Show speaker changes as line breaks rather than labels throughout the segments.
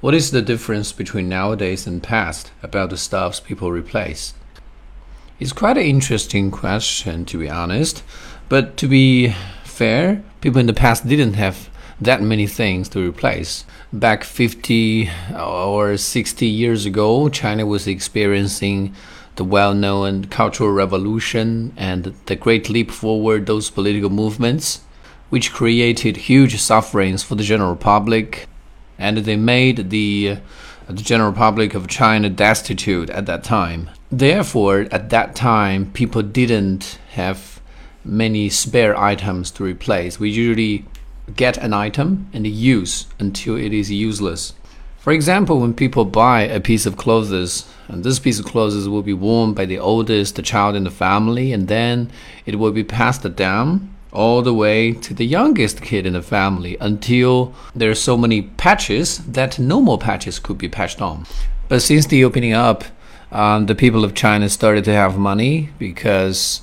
What is the difference between nowadays and past about the stuffs people replace? It's quite an interesting question, to be honest. But to be fair, people in the past didn't have that many things to replace. Back 50 or 60 years ago, China was experiencing the well known Cultural Revolution and the Great Leap Forward, those political movements, which created huge sufferings for the general public. And they made the, uh, the general public of China destitute at that time. Therefore, at that time, people didn't have many spare items to replace. We usually get an item and use until it is useless. For example, when people buy a piece of clothes, and this piece of clothes will be worn by the oldest the child in the family, and then it will be passed down all the way to the youngest kid in the family until there are so many patches that no more patches could be patched on. But since the opening up, um, the people of China started to have money because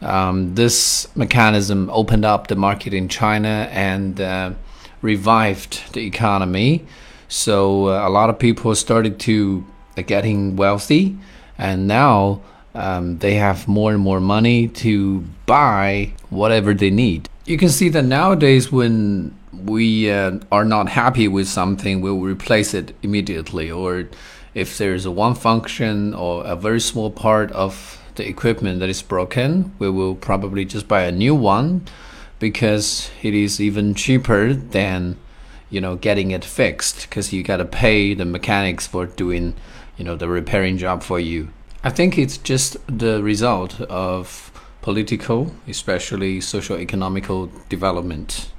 um, this mechanism opened up the market in China and uh, revived the economy. So uh, a lot of people started to uh, getting wealthy, and now um, they have more and more money to buy whatever they need. You can see that nowadays, when we uh, are not happy with something, we'll replace it immediately. Or if there's a one function or a very small part of the equipment that is broken, we will probably just buy a new one because it is even cheaper than you know getting it fixed because you got to pay the mechanics for doing you know the repairing job for you i think it's just the result of political especially social economical development